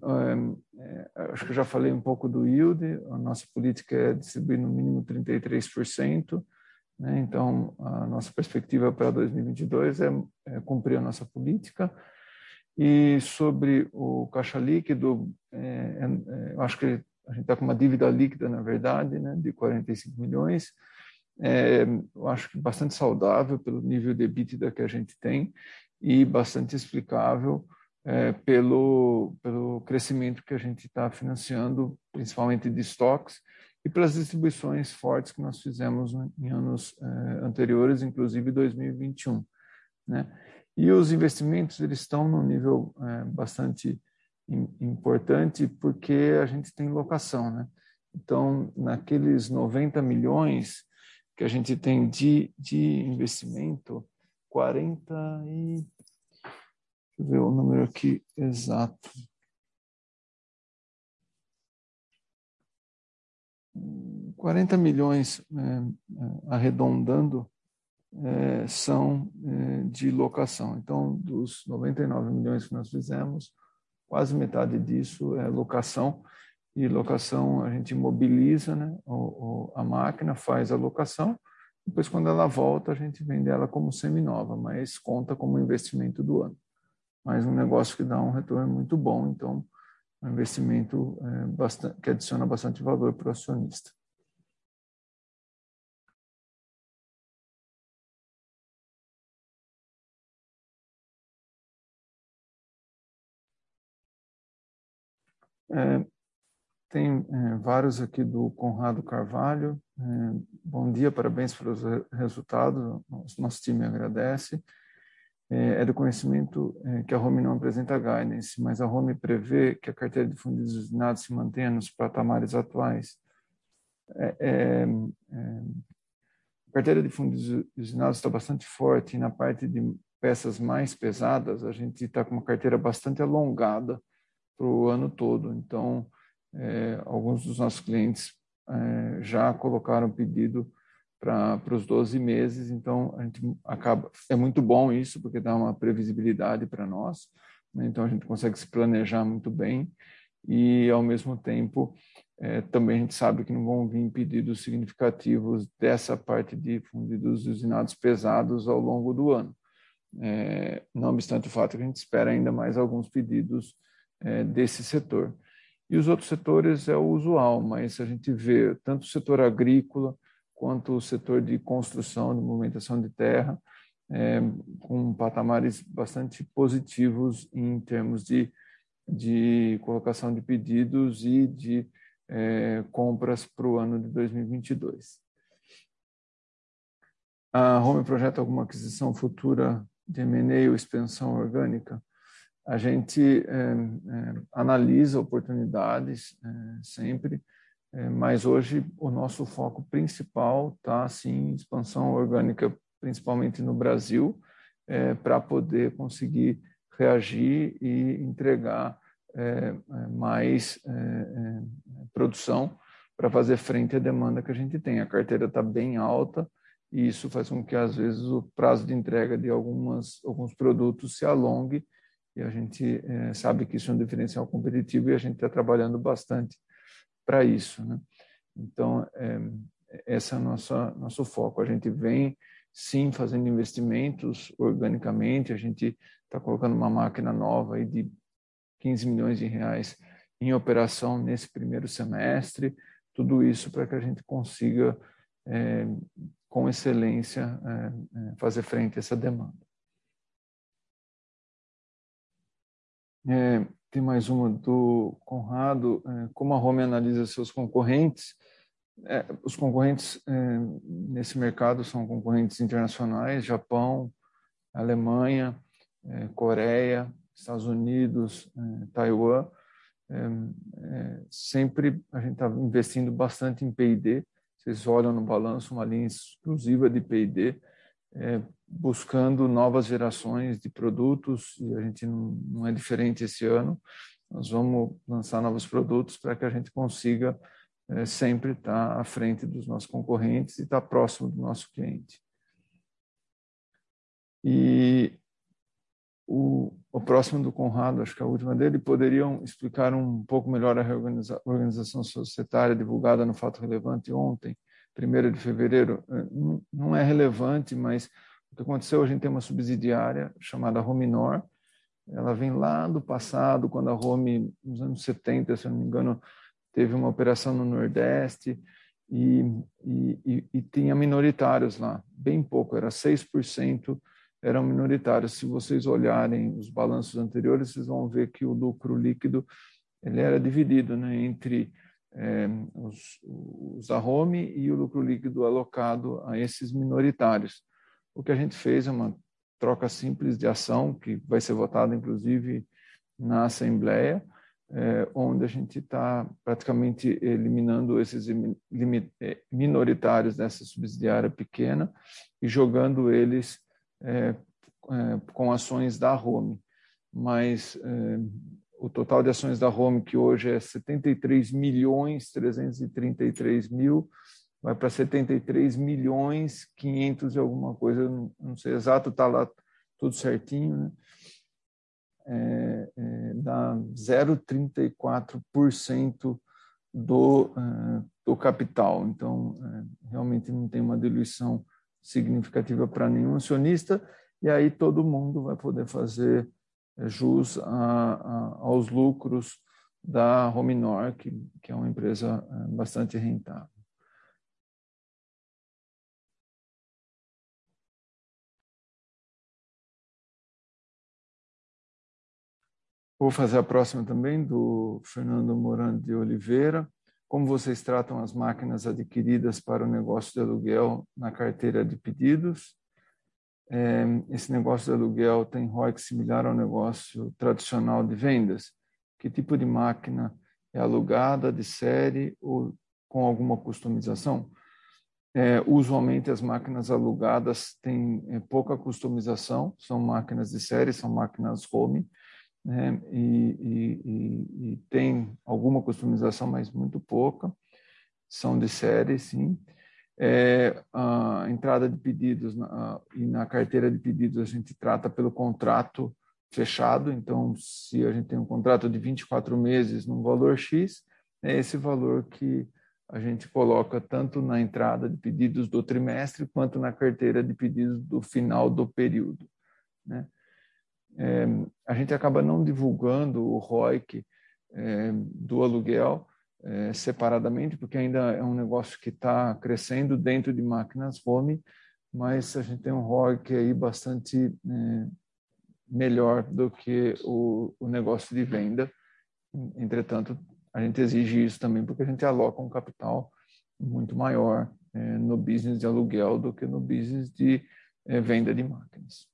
[SPEAKER 2] é, acho que eu já falei um pouco do yield. A nossa política é distribuir no mínimo 33%. Né? Então, a nossa perspectiva para 2022 é, é cumprir a nossa política. E sobre o caixa líquido, é, eu acho que a gente está com uma dívida líquida, na verdade, né, de 45 milhões. Eu acho que bastante saudável pelo nível de EBITDA que a gente tem e bastante explicável é, pelo, pelo crescimento que a gente está financiando, principalmente de estoques, e pelas distribuições fortes que nós fizemos em anos é, anteriores, inclusive 2021. Né? E os investimentos eles estão num nível é, bastante importante porque a gente tem locação, né? Então, naqueles 90 milhões que a gente tem de, de investimento, 40 e... Deixa eu ver o número aqui exato. Quarenta milhões é, arredondando é, são é, de locação. Então, dos 99 milhões que nós fizemos, quase metade disso é locação. E locação a gente mobiliza né, o, o, a máquina, faz a locação, depois, quando ela volta, a gente vende ela como semi-nova, mas conta como investimento do ano. Mas um negócio que dá um retorno muito bom, então, um investimento é, bastante, que adiciona bastante valor para o acionista. É, tem é, vários aqui do Conrado Carvalho. É, bom dia, parabéns pelos resultados. Nosso, nosso time agradece. É, é do conhecimento é, que a Home não apresenta guidance, mas a Home prevê que a carteira de fundos usinados se mantenha nos patamares atuais. É, é, a carteira de fundos usinados está bastante forte e na parte de peças mais pesadas a gente está com uma carteira bastante alongada para o ano todo. Então, é, alguns dos nossos clientes é, já colocaram pedido para os 12 meses, então a gente acaba é muito bom isso porque dá uma previsibilidade para nós, né? então a gente consegue se planejar muito bem e ao mesmo tempo é, também a gente sabe que não vão vir pedidos significativos dessa parte de fundidos usinados pesados ao longo do ano. É, não obstante o fato que a gente espera ainda mais alguns pedidos é, desse setor. E os outros setores é o usual, mas a gente vê tanto o setor agrícola quanto o setor de construção, de movimentação de terra, é, com patamares bastante positivos em termos de, de colocação de pedidos e de é, compras para o ano de 2022. A Home projeta alguma aquisição futura de M&A ou expansão orgânica? A gente é, é, analisa oportunidades é, sempre, mas hoje o nosso foco principal está, sim, em expansão orgânica, principalmente no Brasil, é, para poder conseguir reagir e entregar é, é, mais é, é, produção para fazer frente à demanda que a gente tem. A carteira está bem alta e isso faz com que, às vezes, o prazo de entrega de algumas, alguns produtos se alongue e a gente é, sabe que isso é um diferencial competitivo e a gente está trabalhando bastante para isso. Né? Então, é, esse é o nosso, nosso foco. A gente vem, sim, fazendo investimentos organicamente, a gente está colocando uma máquina nova aí de 15 milhões de reais em operação nesse primeiro semestre, tudo isso para que a gente consiga, é, com excelência, é, é, fazer frente a essa demanda. É, tem mais uma do Conrado, é, como a Home analisa seus concorrentes. É, os concorrentes nesse mercado são concorrentes internacionais, Japão, Alemanha, Coreia, Estados Unidos, Taiwan, sempre a gente está investindo bastante em P&D. Vocês olham no balanço uma linha exclusiva de P&D, buscando novas gerações de produtos e a gente não, não é diferente esse ano. Nós vamos lançar novos produtos para que a gente consiga sempre estar à frente dos nossos concorrentes e estar próximo do nosso cliente. E o, o próximo do Conrado, acho que é a última dele, poderiam explicar um pouco melhor a organização societária divulgada no Fato Relevante ontem, 1 de fevereiro. É, não é relevante, mas o que aconteceu, a gente tem uma subsidiária chamada Rominor, ela vem lá do passado, quando a Rome, nos anos 70, se eu não me engano, teve uma operação no Nordeste e, e, e, e tinha minoritários lá, bem pouco, era 6% eram minoritários. Se vocês olharem os balanços anteriores, vocês vão ver que o lucro líquido ele era dividido né, entre é, os, os Arome e o lucro líquido alocado a esses minoritários. O que a gente fez é uma troca simples de ação, que vai ser votada, inclusive, na Assembleia, é, onde a gente está praticamente eliminando esses é, minoritários dessa subsidiária pequena e jogando eles é, com ações da Home, mas o total de ações da Home, que hoje é 73 milhões 333 mil, vai para 73 milhões 500 e alguma coisa, não, não sei exato, está lá tudo certinho, né? É, é, dá 0,34% do, é, do capital. Então, é, realmente não tem uma diluição significativa para nenhum acionista, e aí todo mundo vai poder fazer jus a, a, aos lucros da Rominor, que, que é uma empresa eh, bastante rentável. Vou fazer a próxima também do Fernando Morando de Oliveira como vocês tratam as máquinas adquiridas para o negócio de aluguel na carteira de pedidos. É, esse negócio de aluguel tem ROIC similar ao negócio tradicional de vendas? Que tipo de máquina é alugada, de série ou com alguma customização? É, usualmente as máquinas alugadas têm é, pouca customização, são máquinas de série, são máquinas home, né? e, e, e, tem alguma customização, mas muito pouca. São de série, sim. É, a entrada de pedidos na, e na carteira de pedidos a gente trata pelo contrato fechado, então se a gente tem um contrato de 24 meses num valor X, é esse valor que a gente coloca tanto na entrada de pedidos do trimestre quanto na carteira de pedidos do final do período. Né? É, a gente acaba não divulgando o ROIC é, do aluguel, é, separadamente, porque ainda é um negócio que está crescendo dentro de máquinas home, mas a gente tem um ROIC aí bastante é, melhor do que o, o negócio de venda. Entretanto, a gente exige isso também porque a gente aloca um capital muito maior é, no business de aluguel do que no business de é, venda de máquinas.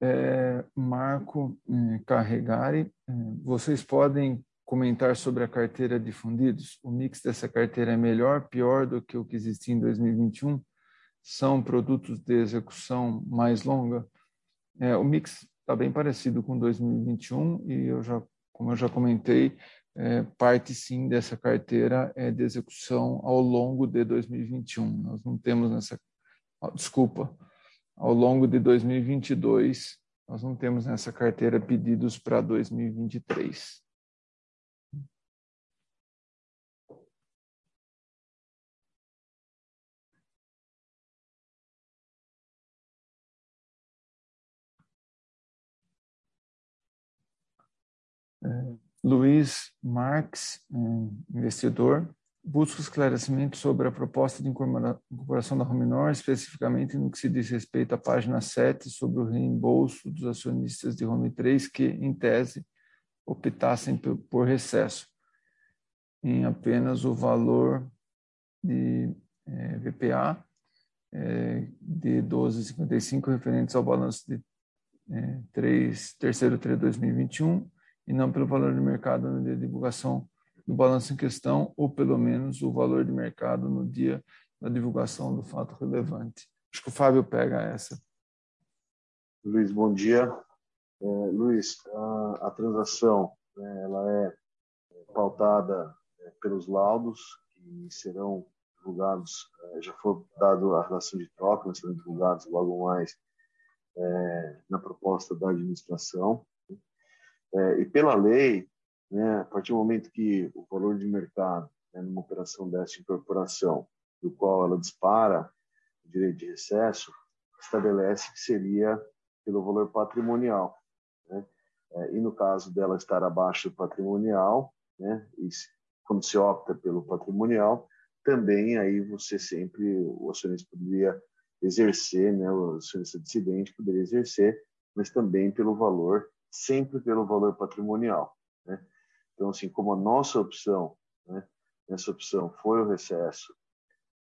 [SPEAKER 2] É, Marco é, Carregari, é, vocês podem comentar sobre a carteira de fundidos? O mix dessa carteira é melhor, pior do que o que existia em 2021? São produtos de execução mais longa? É, o mix está bem parecido com 2021 e eu já, como eu já comentei, é, parte sim dessa carteira é de execução ao longo de 2021. Nós não temos nessa, desculpa, ao longo de 2022, nós não temos nessa carteira pedidos para 2023. É, Luiz Marx, investidor, busca esclarecimento sobre a proposta de incorporação da Rominor, especificamente no que se diz respeito à página 7 sobre o reembolso dos acionistas de Home 3 que, em tese, optassem por recesso em apenas o valor de é, VPA é, de 12,55 referentes ao balanço de é, 3, terceiro TRE 2021 e não pelo valor de mercado de divulgação do balanço em questão, ou pelo menos o valor de mercado no dia da divulgação do fato relevante. Acho que o Fábio pega essa.
[SPEAKER 3] Luiz, bom dia. É, Luiz, a, a transação né, ela é pautada é, pelos laudos que serão divulgados, é, já foi dado a relação de troca, mas serão divulgados logo mais é, na proposta da administração. É, e pela lei, né, a partir do momento que o valor de mercado, né, numa operação dessa incorporação, do qual ela dispara o direito de recesso, estabelece que seria pelo valor patrimonial. Né? É, e no caso dela estar abaixo do patrimonial, né, e quando se opta pelo patrimonial, também aí você sempre, o acionista poderia exercer, né, o acionista dissidente poderia exercer, mas também pelo valor, sempre pelo valor patrimonial. Né? Então, assim, como a nossa opção, né, nessa opção foi o recesso,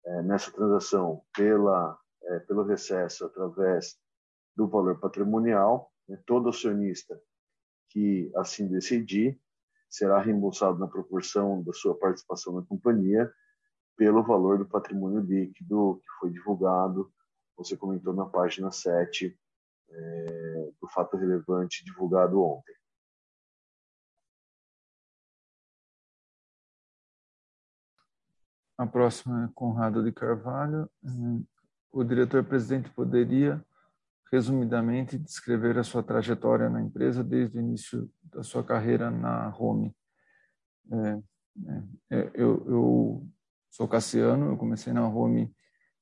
[SPEAKER 3] é, nessa transação pela, é, pelo recesso através do valor patrimonial, né, todo acionista que assim decidir será reembolsado na proporção da sua participação na companhia pelo valor do patrimônio líquido que foi divulgado, você comentou na página 7 é, do fato relevante divulgado ontem.
[SPEAKER 2] A próxima é Conrado de Carvalho. O diretor-presidente poderia, resumidamente, descrever a sua trajetória na empresa desde o início da sua carreira na Home. É, é, eu, eu, sou Cassiano, eu comecei na Home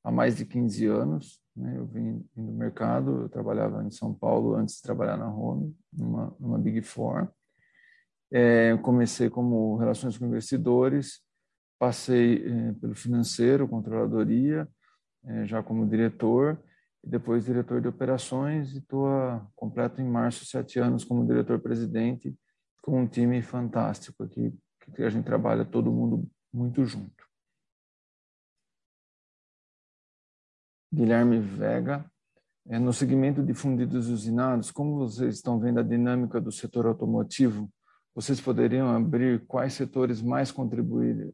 [SPEAKER 2] há mais de 15 anos. Né? Eu vim, vim, do mercado, eu trabalhava em São Paulo antes de trabalhar na Home, numa, numa Big Four. É, comecei como relações com investidores, Passei eh, pelo financeiro, controladoria, eh, já como diretor, e depois diretor de operações, e estou completo em março sete anos como diretor-presidente, com um time fantástico aqui, que a gente trabalha todo mundo muito junto. Guilherme Vega, eh, no segmento de fundidos usinados, como vocês estão vendo a dinâmica do setor automotivo? Vocês poderiam abrir quais setores mais contribuíram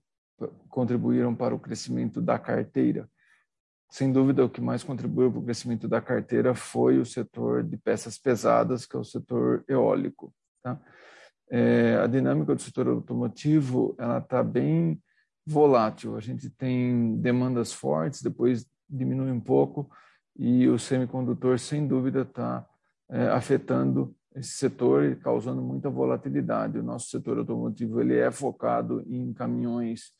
[SPEAKER 2] contribuíram para o crescimento da carteira? Sem dúvida, o que mais contribuiu para o crescimento da carteira foi o setor de peças pesadas, que é o setor eólico. Tá? É, a dinâmica do setor automotivo ela está bem volátil. A gente tem demandas fortes, depois diminui um pouco, e o semicondutor, sem dúvida, está é, afetando esse setor e causando muita volatilidade. O nosso setor automotivo ele é focado em caminhões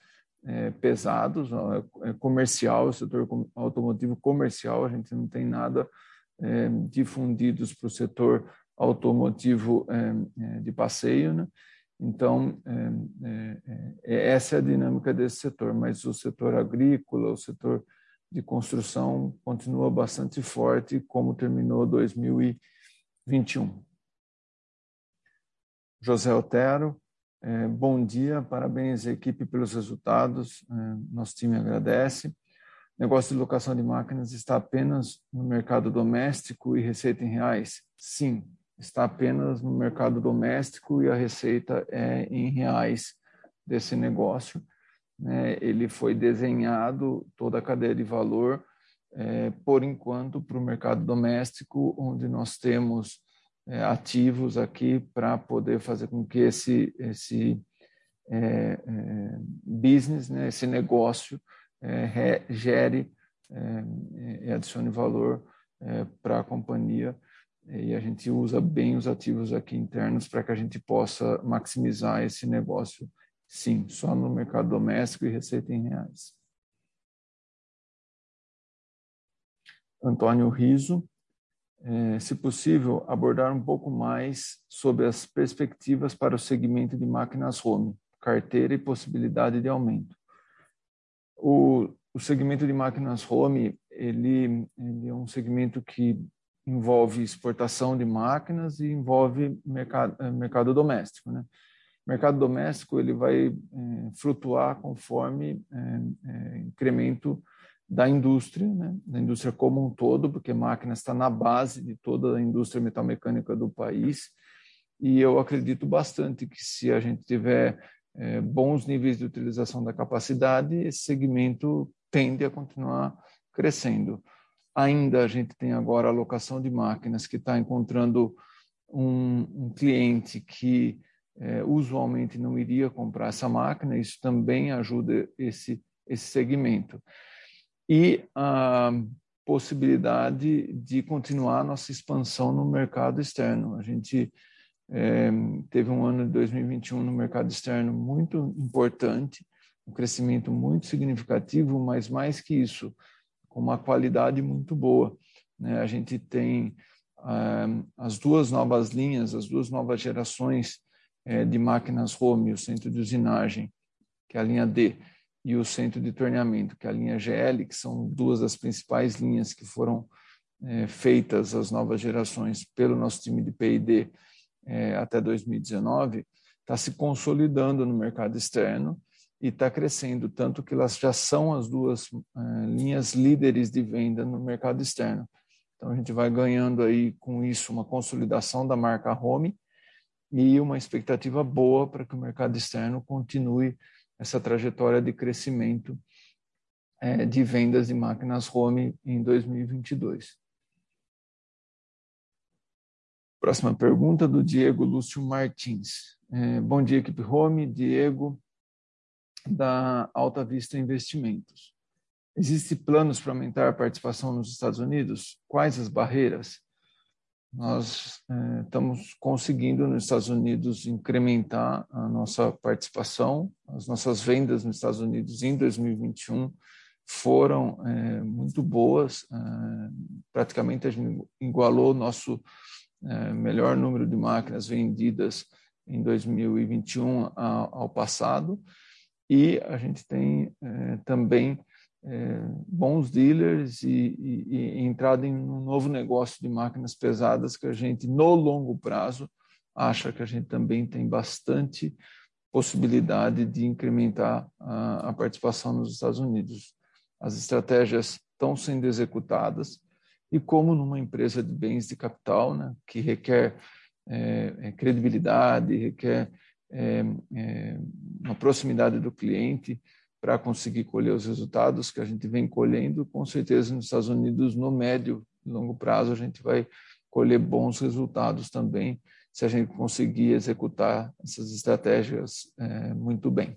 [SPEAKER 2] é, pesados, é, é comercial, o setor automotivo comercial, a gente não tem nada é, difundidos para o setor automotivo é, é, de passeio, né? Então, essa é a dinâmica desse setor, mas o setor agrícola, o setor de construção continua bastante forte, como terminou 2021. José Otero, é, bom dia, parabéns à equipe pelos resultados, é, nosso time agradece. Negócio de locação de máquinas está apenas no mercado doméstico e receita em reais? Sim, está apenas no mercado doméstico e a receita é em reais desse negócio. Né? Ele foi desenhado, toda a cadeia de valor, é, por enquanto, para o mercado doméstico, onde nós temos é, ativos aqui para poder fazer com que esse, esse é, é, business, né, esse negócio, é, re, gere é, e adicione valor para a companhia. E a gente usa bem os ativos aqui internos para que a gente possa maximizar esse negócio, sim, só no mercado doméstico e receita em reais. Antônio Riso, se possível, abordar um pouco mais sobre as perspectivas para o segmento de máquinas home, carteira e possibilidade de aumento. O, o segmento de máquinas home, ele, ele é um segmento que envolve exportação de máquinas e envolve mercado, é, mercado doméstico, né? mercado doméstico ele vai é, flutuar conforme é, é, incremento da indústria, né? da indústria como um todo, porque máquina está na base de toda a indústria metalmecânica do país. E eu acredito bastante que se a gente tiver é, bons níveis de utilização da capacidade, esse segmento tende a continuar crescendo. Ainda a gente tem agora a alocação de máquinas que está encontrando um, um, cliente que é, usualmente não iria comprar essa máquina, isso também ajuda esse, esse segmento e a possibilidade de continuar nossa expansão no mercado externo. A gente é, teve um ano de 2021 no mercado externo muito importante, um crescimento muito significativo, mas mais que isso, com uma qualidade muito boa. Né? A gente tem ah, as duas novas linhas, as duas novas gerações é, de máquinas home, o centro de usinagem, que é a linha D, e o centro de torneamento, que é a linha GL, que são duas das principais linhas que foram é, feitas as novas gerações pelo nosso time de P&D é, até 2019, está se consolidando no mercado externo e está crescendo, tanto que elas já são as duas é, linhas líderes de venda no mercado externo. Então a gente vai ganhando aí com isso uma consolidação da marca Home e uma expectativa boa para que o mercado externo continue essa trajetória de crescimento é, de vendas de máquinas home em 2022. Próxima pergunta do Diego Lúcio Martins. É, bom dia, equipe Home. Diego, da Alta Vista Investimentos. Existem planos para aumentar a participação nos Estados Unidos? Quais as barreiras? Nós é, estamos conseguindo nos Estados Unidos incrementar a nossa participação. As nossas vendas nos Estados Unidos em 2021 foram é, muito boas, é, praticamente a gente igualou o nosso melhor número de máquinas vendidas em 2021 ao, ao passado. E a gente tem também é, bons dealers e, e, e entrada em um novo negócio de máquinas pesadas que a gente, no longo prazo, acha que a gente também tem bastante possibilidade de incrementar a, a participação nos Estados Unidos. As estratégias estão sendo executadas e como numa empresa de bens de capital, né, que requer é, é credibilidade, requer é, é, uma proximidade do cliente, para conseguir colher os resultados que a gente vem colhendo. Com certeza, nos Estados Unidos, no médio e longo prazo, a gente vai colher bons resultados também, se a gente conseguir executar essas estratégias é, muito bem.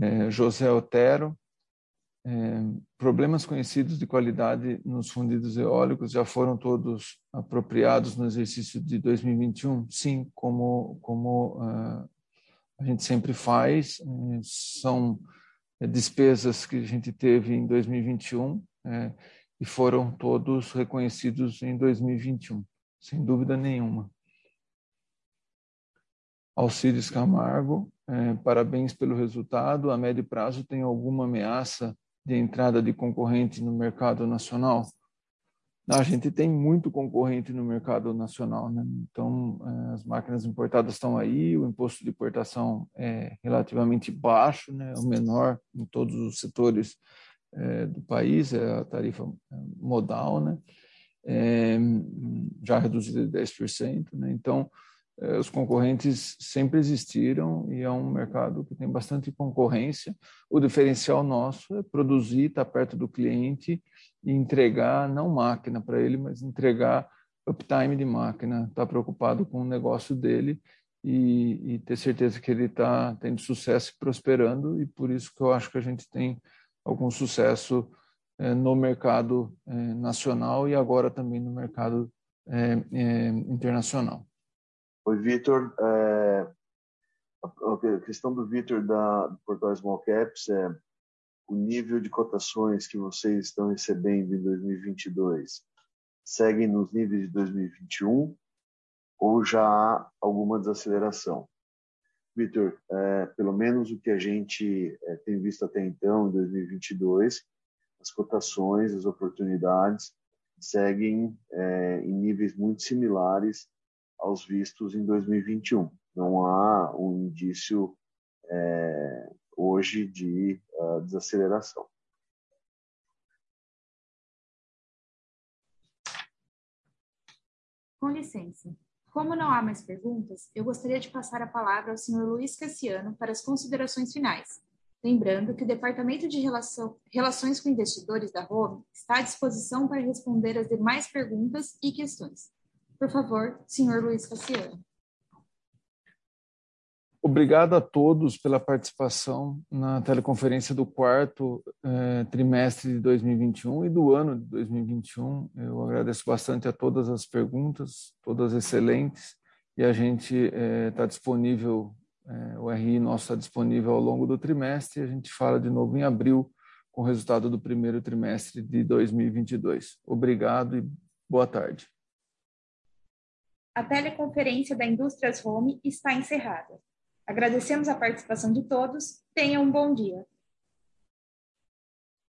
[SPEAKER 2] É, José Otero, é, problemas conhecidos de qualidade nos fundidos eólicos já foram todos apropriados no exercício de 2021? Sim, como, como uh, a gente sempre faz, uh, são despesas que a gente teve em 2021 é, e foram todos reconhecidos em 2021, sem dúvida nenhuma. Alcides Camargo, é, parabéns pelo resultado. A médio prazo tem alguma ameaça de entrada de concorrente no mercado nacional? A gente tem muito concorrente no mercado nacional, né? Então, é, as máquinas importadas estão aí, o imposto de importação é relativamente baixo, né? O menor em todos os setores é, do país, é a tarifa é, modal, né? É, já reduzida de 10%, né? Então, é, os concorrentes sempre existiram e é um mercado que tem bastante concorrência. O diferencial nosso é produzir, estar perto do cliente e entregar, não máquina para ele, mas entregar uptime de máquina, estar preocupado com o negócio dele e, e ter certeza que ele está tendo sucesso e prosperando e por isso que eu acho que a gente tem algum sucesso é, no mercado é, nacional e agora também no mercado é, internacional.
[SPEAKER 3] Oi, Vitor. É, a questão do Vitor da do portal Small Caps é o nível de cotações que vocês estão recebendo em 2022 seguem nos níveis de 2021 ou já há alguma desaceleração? Vitor, é, pelo menos o que a gente é, tem visto até então, em 2022, as cotações, as oportunidades seguem é, em níveis muito similares aos vistos em 2021. Não há um indício é, hoje de uh, desaceleração.
[SPEAKER 1] Com licença. Como não há mais perguntas, eu gostaria de passar a palavra ao Sr. Luiz Cassiano para as considerações finais. Lembrando que o Departamento de Relação, Relações com Investidores da Home está à disposição para responder as demais perguntas e questões. Por favor, senhor Luiz Cassiano.
[SPEAKER 2] Obrigado a todos pela participação na teleconferência do quarto eh, trimestre de 2021 e do ano de 2021. Eu agradeço bastante a todas as perguntas, todas excelentes, e a gente está eh, disponível, eh, o RI nosso está disponível ao longo do trimestre, e a gente fala de novo em abril com o resultado do primeiro trimestre de 2022. Obrigado e boa tarde.
[SPEAKER 1] A teleconferência da Indústrias Home está encerrada. Agradecemos a participação de todos. Tenham um bom dia.